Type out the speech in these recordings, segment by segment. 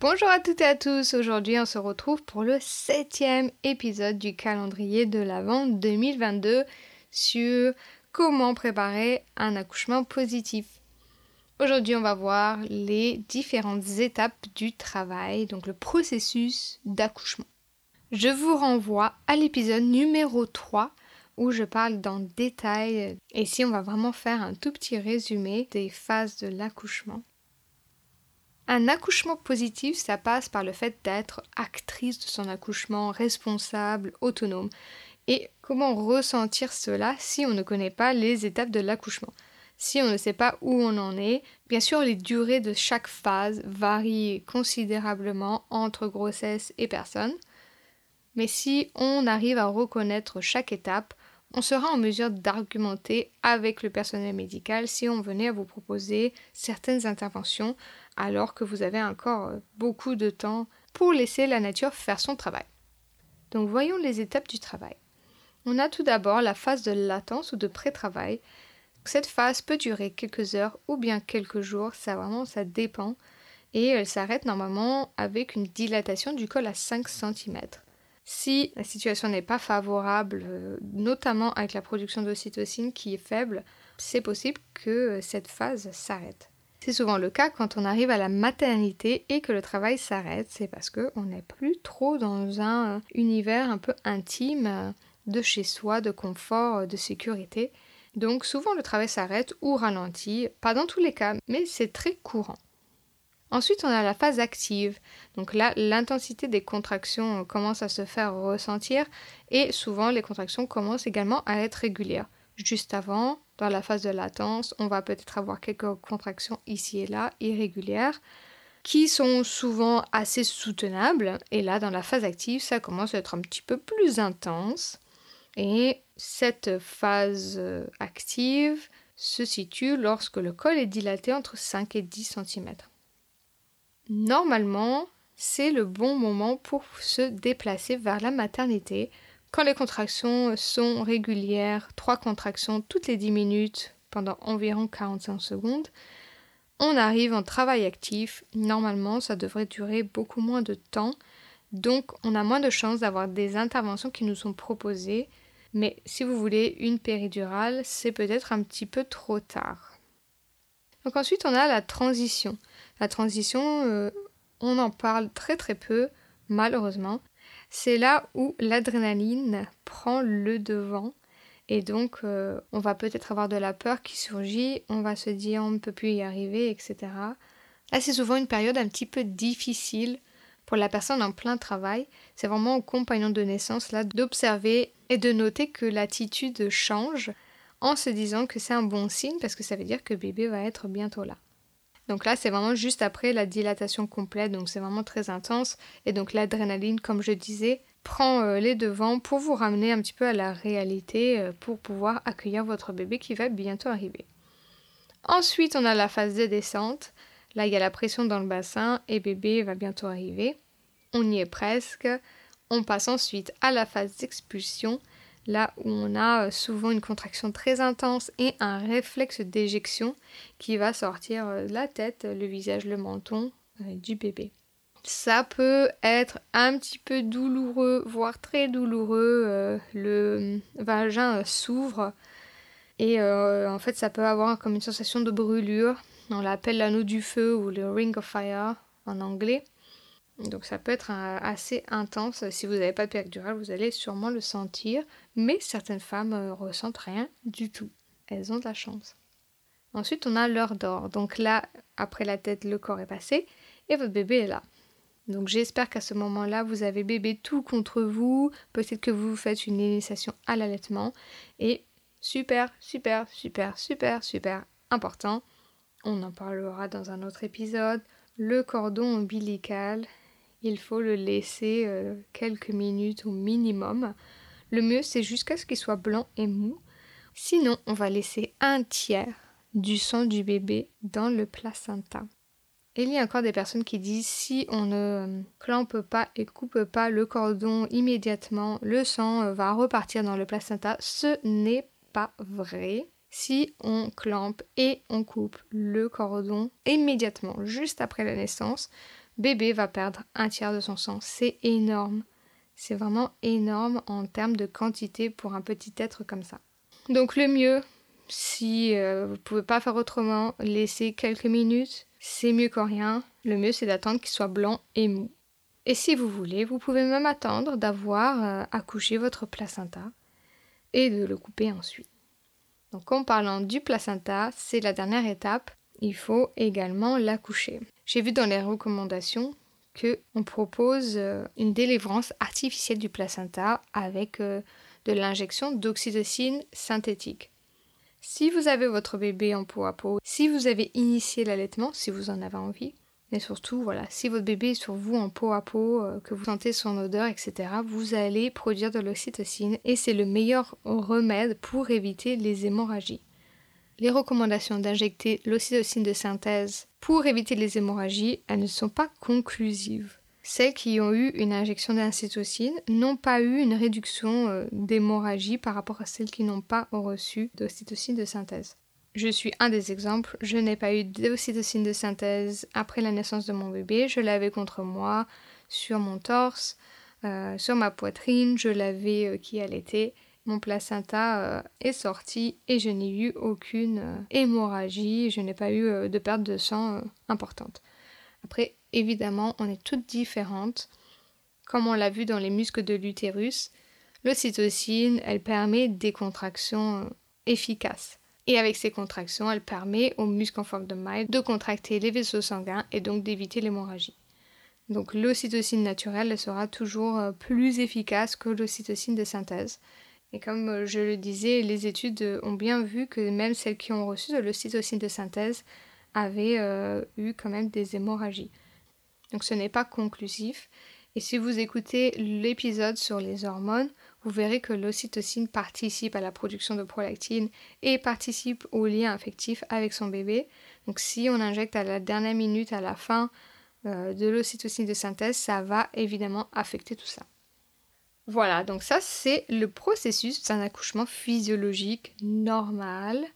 Bonjour à toutes et à tous, aujourd'hui on se retrouve pour le septième épisode du calendrier de l'Avent 2022 sur comment préparer un accouchement positif. Aujourd'hui on va voir les différentes étapes du travail, donc le processus d'accouchement. Je vous renvoie à l'épisode numéro 3 où je parle dans détail et ici on va vraiment faire un tout petit résumé des phases de l'accouchement. Un accouchement positif, ça passe par le fait d'être actrice de son accouchement, responsable, autonome. Et comment ressentir cela si on ne connaît pas les étapes de l'accouchement? Si on ne sait pas où on en est, bien sûr les durées de chaque phase varient considérablement entre grossesse et personne. Mais si on arrive à reconnaître chaque étape, on sera en mesure d'argumenter avec le personnel médical si on venait à vous proposer certaines interventions alors que vous avez encore euh, beaucoup de temps pour laisser la nature faire son travail. Donc voyons les étapes du travail. On a tout d'abord la phase de latence ou de pré-travail. Cette phase peut durer quelques heures ou bien quelques jours, ça vraiment ça dépend et elle s'arrête normalement avec une dilatation du col à 5 cm. Si la situation n'est pas favorable, euh, notamment avec la production d'ocytocine qui est faible, c'est possible que euh, cette phase s'arrête. C'est souvent le cas quand on arrive à la maternité et que le travail s'arrête. C'est parce qu'on n'est plus trop dans un univers un peu intime euh, de chez soi, de confort, de sécurité. Donc souvent le travail s'arrête ou ralentit, pas dans tous les cas, mais c'est très courant. Ensuite, on a la phase active. Donc là, l'intensité des contractions commence à se faire ressentir et souvent les contractions commencent également à être régulières. Juste avant, dans la phase de latence, on va peut-être avoir quelques contractions ici et là, irrégulières, qui sont souvent assez soutenables. Et là, dans la phase active, ça commence à être un petit peu plus intense. Et cette phase euh, active se situe lorsque le col est dilaté entre 5 et 10 cm. Normalement, c'est le bon moment pour se déplacer vers la maternité quand les contractions sont régulières, trois contractions toutes les 10 minutes pendant environ 45 secondes, on arrive en travail actif. Normalement, ça devrait durer beaucoup moins de temps. Donc, on a moins de chances d'avoir des interventions qui nous sont proposées. Mais si vous voulez une péridurale, c'est peut-être un petit peu trop tard. Donc ensuite, on a la transition. La transition, euh, on en parle très très peu, malheureusement c'est là où l'adrénaline prend le devant. Et donc, euh, on va peut-être avoir de la peur qui surgit, on va se dire on ne peut plus y arriver, etc. Là, c'est souvent une période un petit peu difficile pour la personne en plein travail. C'est vraiment au compagnon de naissance là d'observer et de noter que l'attitude change en se disant que c'est un bon signe parce que ça veut dire que bébé va être bientôt là. Donc là, c'est vraiment juste après la dilatation complète, donc c'est vraiment très intense. Et donc l'adrénaline, comme je disais, prend euh, les devants pour vous ramener un petit peu à la réalité, euh, pour pouvoir accueillir votre bébé qui va bientôt arriver. Ensuite, on a la phase de descente. Là, il y a la pression dans le bassin et bébé va bientôt arriver. On y est presque. On passe ensuite à la phase d'expulsion là où on a euh, souvent une contraction très intense et un réflexe d'éjection qui va sortir euh, la tête, le visage, le menton euh, du bébé. Ça peut être un petit peu douloureux, voire très douloureux. le vagin s'ouvre et en fait ça peut avoir comme une sensation de brûlure. On l'appelle l'anneau du feu ou le ring of fire en anglais. Donc ça peut être assez intense. Si vous n'avez pas de péridurale, vous allez sûrement le sentir. Mais certaines femmes ne ressentent rien du tout. Elles ont de la chance. Ensuite, on a l'heure d'or. Donc là, après la tête, le corps est passé et votre bébé est là. Donc j'espère qu'à ce moment-là, vous avez bébé tout contre vous. Peut-être que vous faites une initiation à l'allaitement. Et super, super, super, super, super important. On en parlera dans un autre épisode. Le cordon ombilical, il faut le laisser euh, quelques minutes au minimum. Le mieux, c'est jusqu'à ce qu'il soit blanc et mou. Sinon, on va laisser un tiers du sang du bébé dans le placenta. il y a encore des personnes qui disent si on ne euh, clampe pas et coupe pas le cordon immédiatement, le sang euh, va repartir dans le placenta. Ce n'est pas vrai. Si on clampe et on coupe le cordon immédiatement, juste après la naissance, bébé va perdre un tiers de son sang. C'est énorme. C'est vraiment énorme en termes de quantité pour un petit être comme ça. Donc le mieux, si euh, vous ne pouvez pas faire autrement, laissez quelques minutes. C'est mieux que rien. Le mieux, c'est d'attendre qu'il soit blanc et mou. Et si vous voulez, vous pouvez même attendre d'avoir euh, accouché votre placenta et de le couper ensuite. Donc en parlant du placenta, c'est la dernière étape. Il faut également l'accoucher. J'ai vu dans les recommandations que on propose euh, une délivrance artificielle du placenta avec de l'injection d'oxytocine synthétique. Si vous avez votre bébé en peau à peau, si vous avez initié l'allaitement, si vous en avez envie, mais surtout, voilà, si votre bébé est sur vous en peau à peau, euh, que vous sentez son odeur, etc., vous allez produire de l'oxytocine et c'est le meilleur remède pour éviter les hémorragies. Les recommandations d'injecter l'oxytocine de synthèse pour éviter les hémorragies, elles ne sont pas conclusives. Celles qui ont eu une injection d'incytocine n'ont pas eu une réduction euh, d'hémorragie par rapport à celles qui n'ont pas reçu d'ocytocine de synthèse. Je suis un des exemples, je n'ai pas eu d'ocytocine de synthèse après la naissance de mon bébé, je l'avais contre moi, sur mon torse, euh, sur ma poitrine, je l'avais euh, qui allaitait. Mon placenta est sorti et je n'ai eu aucune hémorragie, je n'ai pas eu de perte de sang importante. Après, évidemment, on est toutes différentes. Comme on l'a vu dans les muscles de l'utérus, l'ocytocine, elle permet des contractions euh, efficaces. Et avec ces contractions, elle permet aux muscles en forme de maille de contracter les vaisseaux sanguins et donc d'éviter l'hémorragie. Donc l'ocytocine naturelle elle sera toujours euh, plus efficace que l'ocytocine de synthèse. Et comme euh, je le disais, les études ont bien vu que même celles qui ont reçu de l'ocytocine de synthèse avaient eu quand même des hémorragies. Donc ce n'est pas conclusif. Et si vous écoutez l'épisode sur les hormones, vous verrez que l'ocytocine participe à la production de prolactine et participe au lien affectif avec son bébé. Donc si on injecte à la dernière minute, à la fin euh, de l'ocytocine de synthèse, ça va évidemment affecter tout ça. Voilà, donc ça c'est le processus d'un accouchement physiologique normal.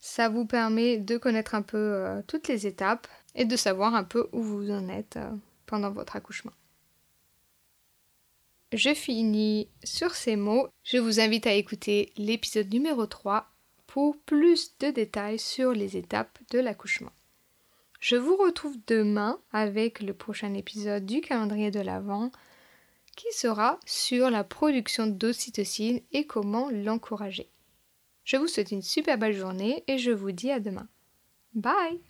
Ça vous permet de connaître un peu euh, toutes les étapes et de savoir un peu où vous en êtes euh, pendant votre accouchement. Je finis sur ces mots. Je vous invite à écouter l'épisode numéro 3 pour plus de détails sur les étapes de l'accouchement. Je vous retrouve demain avec le prochain épisode du calendrier de l'Avent qui sera sur la production d'ocytocine et comment l'encourager. Je vous souhaite une super belle journée et je vous dis à demain. Bye